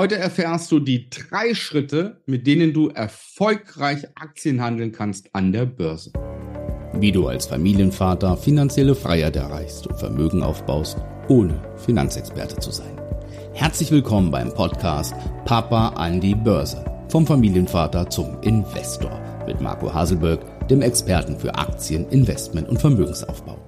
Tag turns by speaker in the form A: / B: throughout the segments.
A: Heute erfährst du die drei Schritte, mit denen du erfolgreich Aktien handeln kannst an der Börse.
B: Wie du als Familienvater finanzielle Freiheit erreichst und Vermögen aufbaust, ohne Finanzexperte zu sein. Herzlich willkommen beim Podcast Papa an die Börse. Vom Familienvater zum Investor mit Marco Haselberg, dem Experten für Aktien, Investment und Vermögensaufbau.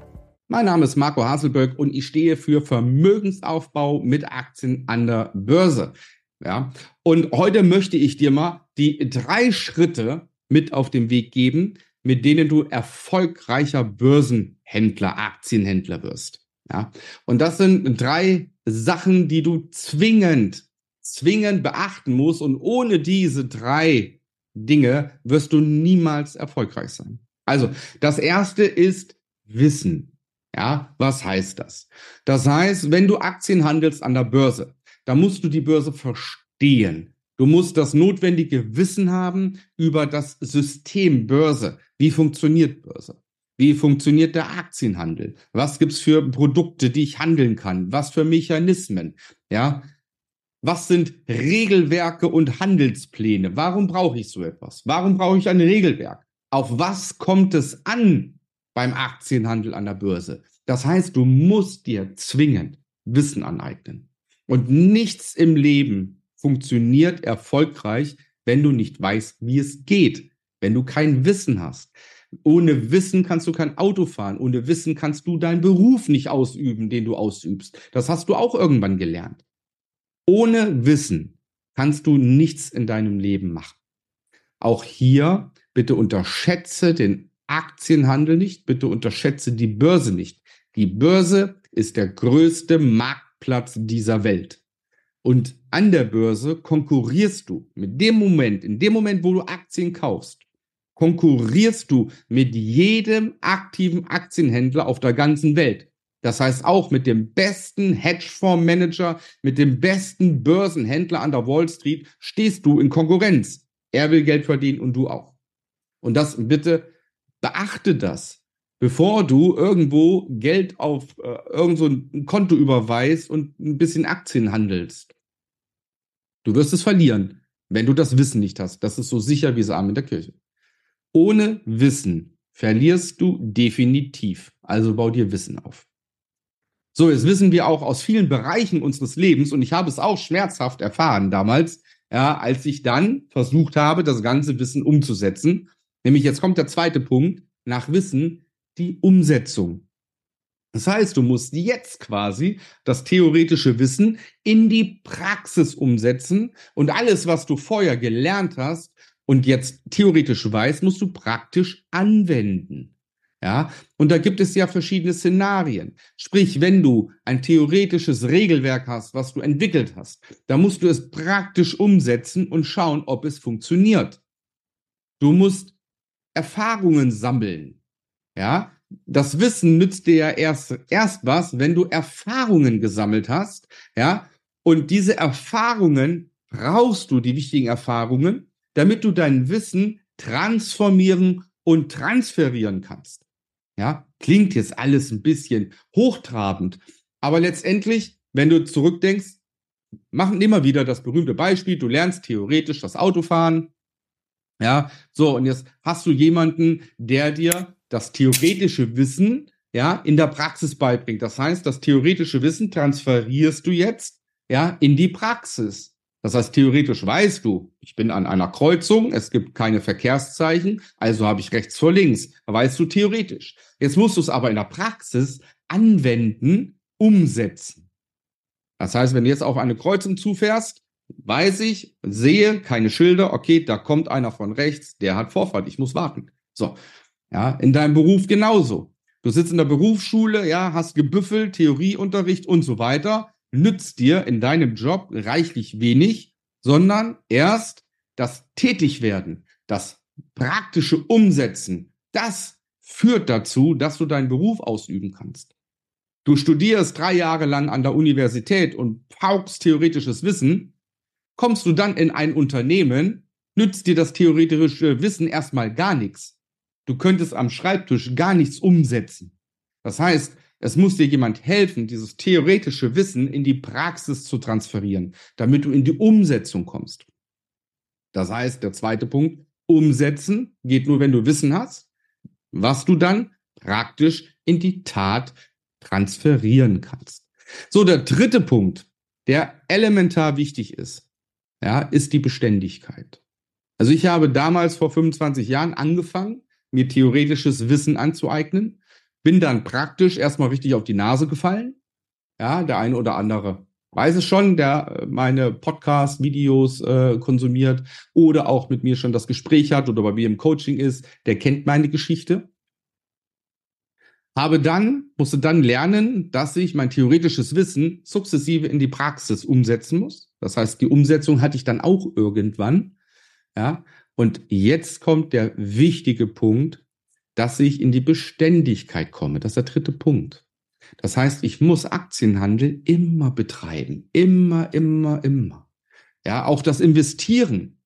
A: Mein Name ist Marco Haselberg und ich stehe für Vermögensaufbau mit Aktien an der Börse. Ja, und heute möchte ich dir mal die drei Schritte mit auf den Weg geben, mit denen du erfolgreicher Börsenhändler, Aktienhändler wirst. Ja, und das sind drei Sachen, die du zwingend, zwingend beachten musst. Und ohne diese drei Dinge wirst du niemals erfolgreich sein. Also, das erste ist Wissen. Ja, was heißt das? Das heißt, wenn du Aktien handelst an der Börse, da musst du die Börse verstehen. Du musst das notwendige Wissen haben über das System Börse. Wie funktioniert Börse? Wie funktioniert der Aktienhandel? Was gibt's für Produkte, die ich handeln kann? Was für Mechanismen? Ja, was sind Regelwerke und Handelspläne? Warum brauche ich so etwas? Warum brauche ich ein Regelwerk? Auf was kommt es an beim Aktienhandel an der Börse? Das heißt, du musst dir zwingend Wissen aneignen. Und nichts im Leben funktioniert erfolgreich, wenn du nicht weißt, wie es geht, wenn du kein Wissen hast. Ohne Wissen kannst du kein Auto fahren. Ohne Wissen kannst du deinen Beruf nicht ausüben, den du ausübst. Das hast du auch irgendwann gelernt. Ohne Wissen kannst du nichts in deinem Leben machen. Auch hier bitte unterschätze den Aktienhandel nicht, bitte unterschätze die Börse nicht. Die Börse ist der größte Markt Marktplatz dieser Welt. Und an der Börse konkurrierst du mit dem Moment, in dem Moment, wo du Aktien kaufst, konkurrierst du mit jedem aktiven Aktienhändler auf der ganzen Welt. Das heißt auch mit dem besten Hedgefondsmanager, mit dem besten Börsenhändler an der Wall Street stehst du in Konkurrenz. Er will Geld verdienen und du auch. Und das bitte beachte das bevor du irgendwo Geld auf äh, irgend so ein Konto überweist und ein bisschen Aktien handelst. Du wirst es verlieren, wenn du das Wissen nicht hast. Das ist so sicher wie Samen in der Kirche. Ohne Wissen verlierst du definitiv. Also bau dir Wissen auf. So, jetzt wissen wir auch aus vielen Bereichen unseres Lebens, und ich habe es auch schmerzhaft erfahren damals, ja, als ich dann versucht habe, das ganze Wissen umzusetzen. Nämlich jetzt kommt der zweite Punkt. Nach Wissen die Umsetzung. Das heißt, du musst jetzt quasi das theoretische Wissen in die Praxis umsetzen und alles, was du vorher gelernt hast und jetzt theoretisch weißt, musst du praktisch anwenden. Ja, und da gibt es ja verschiedene Szenarien. Sprich, wenn du ein theoretisches Regelwerk hast, was du entwickelt hast, da musst du es praktisch umsetzen und schauen, ob es funktioniert. Du musst Erfahrungen sammeln. Ja, das Wissen nützt dir ja erst, erst was, wenn du Erfahrungen gesammelt hast. Ja, und diese Erfahrungen brauchst du, die wichtigen Erfahrungen, damit du dein Wissen transformieren und transferieren kannst. Ja, klingt jetzt alles ein bisschen hochtrabend, aber letztendlich, wenn du zurückdenkst, machen immer wieder das berühmte Beispiel, du lernst theoretisch das Autofahren. Ja, so, und jetzt hast du jemanden, der dir das theoretische Wissen ja in der Praxis beibringt. Das heißt, das theoretische Wissen transferierst du jetzt ja in die Praxis. Das heißt, theoretisch weißt du, ich bin an einer Kreuzung, es gibt keine Verkehrszeichen, also habe ich rechts vor links. Weißt du theoretisch. Jetzt musst du es aber in der Praxis anwenden, umsetzen. Das heißt, wenn du jetzt auf eine Kreuzung zufährst, weiß ich, sehe keine Schilder, okay, da kommt einer von rechts, der hat Vorfahrt, ich muss warten. So, ja, in deinem Beruf genauso. Du sitzt in der Berufsschule, ja, hast gebüffelt, Theorieunterricht und so weiter, nützt dir in deinem Job reichlich wenig, sondern erst das Tätigwerden, das praktische Umsetzen, das führt dazu, dass du deinen Beruf ausüben kannst. Du studierst drei Jahre lang an der Universität und paukst theoretisches Wissen, kommst du dann in ein Unternehmen, nützt dir das theoretische Wissen erstmal gar nichts. Du könntest am Schreibtisch gar nichts umsetzen. Das heißt, Es muss dir jemand helfen, dieses theoretische Wissen in die Praxis zu transferieren, damit du in die Umsetzung kommst. Das heißt, der zweite Punkt, umsetzen geht nur, wenn du Wissen hast, was du dann praktisch in die Tat transferieren kannst. So, der dritte Punkt, der elementar wichtig ist, ja, ist die Beständigkeit. Also ich habe damals vor 25 Jahren angefangen, mir theoretisches Wissen anzueignen, bin dann praktisch erstmal richtig auf die Nase gefallen. Ja, der eine oder andere weiß es schon, der äh, meine Podcast-Videos äh, konsumiert oder auch mit mir schon das Gespräch hat oder bei mir im Coaching ist, der kennt meine Geschichte. Habe dann, musste dann lernen, dass ich mein theoretisches Wissen sukzessive in die Praxis umsetzen muss. Das heißt, die Umsetzung hatte ich dann auch irgendwann. Ja, und jetzt kommt der wichtige Punkt, dass ich in die Beständigkeit komme. Das ist der dritte Punkt. Das heißt, ich muss Aktienhandel immer betreiben. Immer, immer, immer. Ja, auch das Investieren.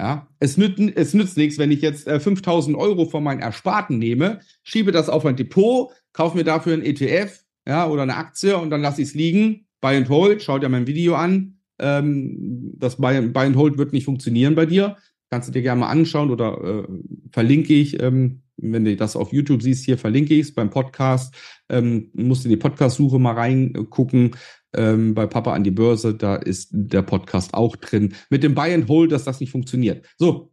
A: Ja, es nützt, es nützt nichts, wenn ich jetzt äh, 5000 Euro von meinen Ersparten nehme, schiebe das auf ein Depot, kaufe mir dafür ein ETF, ja, oder eine Aktie und dann lasse ich es liegen. Buy and Hold, schaut ja mein Video an. Ähm, das Buy, Buy and Hold wird nicht funktionieren bei dir. Kannst du dir gerne mal anschauen oder äh, verlinke ich ähm, wenn du das auf YouTube siehst, hier verlinke ich es beim Podcast. Ähm, musst in die Podcast-Suche mal reingucken. Ähm, bei Papa an die Börse, da ist der Podcast auch drin. Mit dem Buy and Hold, dass das nicht funktioniert. So.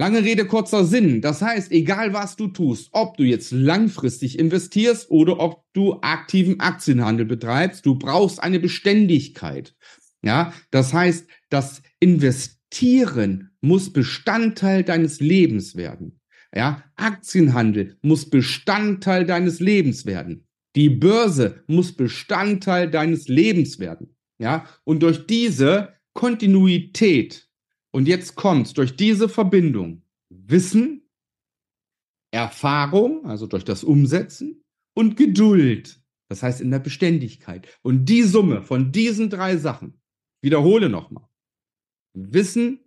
A: Lange Rede, kurzer Sinn. Das heißt, egal was du tust, ob du jetzt langfristig investierst oder ob du aktiven Aktienhandel betreibst, du brauchst eine Beständigkeit. Ja, das heißt, das Investieren muss Bestandteil deines Lebens werden. Ja, Aktienhandel muss Bestandteil deines Lebens werden. Die Börse muss Bestandteil deines Lebens werden. Ja, und durch diese Kontinuität und jetzt kommt's durch diese Verbindung Wissen, Erfahrung, also durch das Umsetzen und Geduld. Das heißt in der Beständigkeit. Und die Summe von diesen drei Sachen, wiederhole nochmal. Wissen,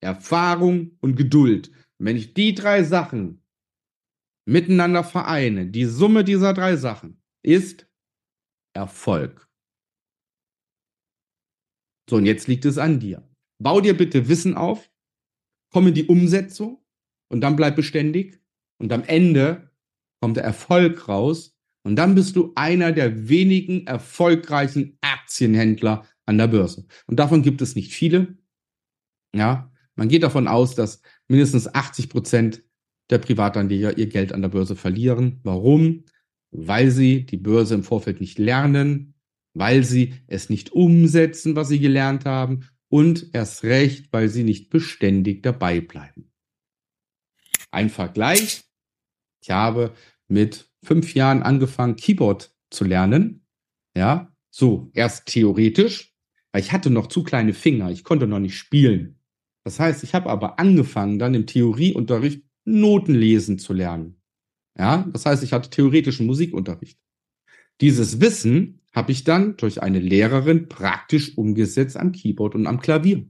A: Erfahrung und Geduld und wenn ich die drei Sachen miteinander vereine, die Summe dieser drei Sachen ist Erfolg. So, und jetzt liegt es an dir. Bau dir bitte Wissen auf, komm in die Umsetzung und dann bleib beständig. Und am Ende kommt der Erfolg raus und dann bist du einer der wenigen erfolgreichen Aktienhändler an der Börse. Und davon gibt es nicht viele. Ja, man geht davon aus, dass mindestens 80 Prozent der Privatanleger ihr Geld an der Börse verlieren. Warum? Weil sie die Börse im Vorfeld nicht lernen, weil sie es nicht umsetzen, was sie gelernt haben und erst recht, weil sie nicht beständig dabei bleiben. Ein Vergleich. Ich habe mit fünf Jahren angefangen, Keyboard zu lernen. Ja, so erst theoretisch, weil ich hatte noch zu kleine Finger. Ich konnte noch nicht spielen. Das heißt, ich habe aber angefangen, dann im Theorieunterricht Noten lesen zu lernen. Ja, das heißt, ich hatte theoretischen Musikunterricht. Dieses Wissen habe ich dann durch eine Lehrerin praktisch umgesetzt am Keyboard und am Klavier.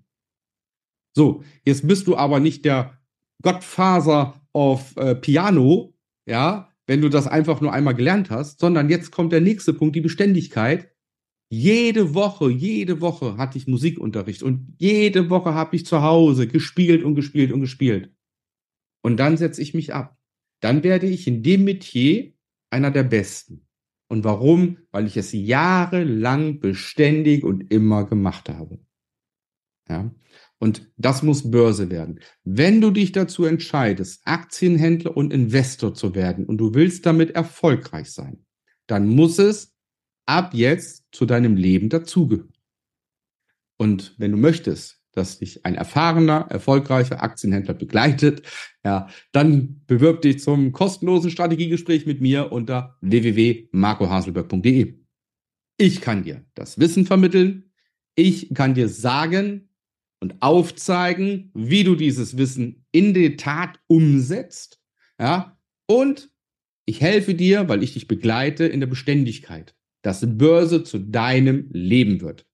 A: So, jetzt bist du aber nicht der Godfather of äh, Piano, ja, wenn du das einfach nur einmal gelernt hast, sondern jetzt kommt der nächste Punkt, die Beständigkeit. Jede Woche, jede Woche hatte ich Musikunterricht und jede Woche habe ich zu Hause gespielt und gespielt und gespielt. Und dann setze ich mich ab. Dann werde ich in dem Metier einer der Besten. Und warum? Weil ich es jahrelang beständig und immer gemacht habe. Ja. Und das muss Börse werden. Wenn du dich dazu entscheidest, Aktienhändler und Investor zu werden und du willst damit erfolgreich sein, dann muss es ab jetzt zu deinem Leben dazugehören. Und wenn du möchtest, dass dich ein erfahrener, erfolgreicher Aktienhändler begleitet, ja, dann bewirb dich zum kostenlosen Strategiegespräch mit mir unter www.marcohaselberg.de. Ich kann dir das Wissen vermitteln. Ich kann dir sagen und aufzeigen, wie du dieses Wissen in die Tat umsetzt. Ja, und ich helfe dir, weil ich dich begleite in der Beständigkeit dass Börse zu deinem Leben wird.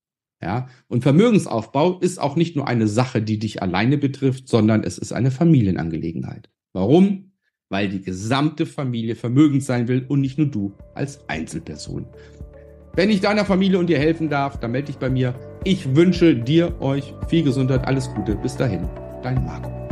A: Ja, und Vermögensaufbau ist auch nicht nur eine Sache, die dich alleine betrifft, sondern es ist eine Familienangelegenheit. Warum? weil die gesamte Familie vermögend sein will und nicht nur du als Einzelperson. Wenn ich deiner Familie und dir helfen darf, dann melde dich bei mir. Ich wünsche dir, euch viel Gesundheit, alles Gute. Bis dahin, dein Marco.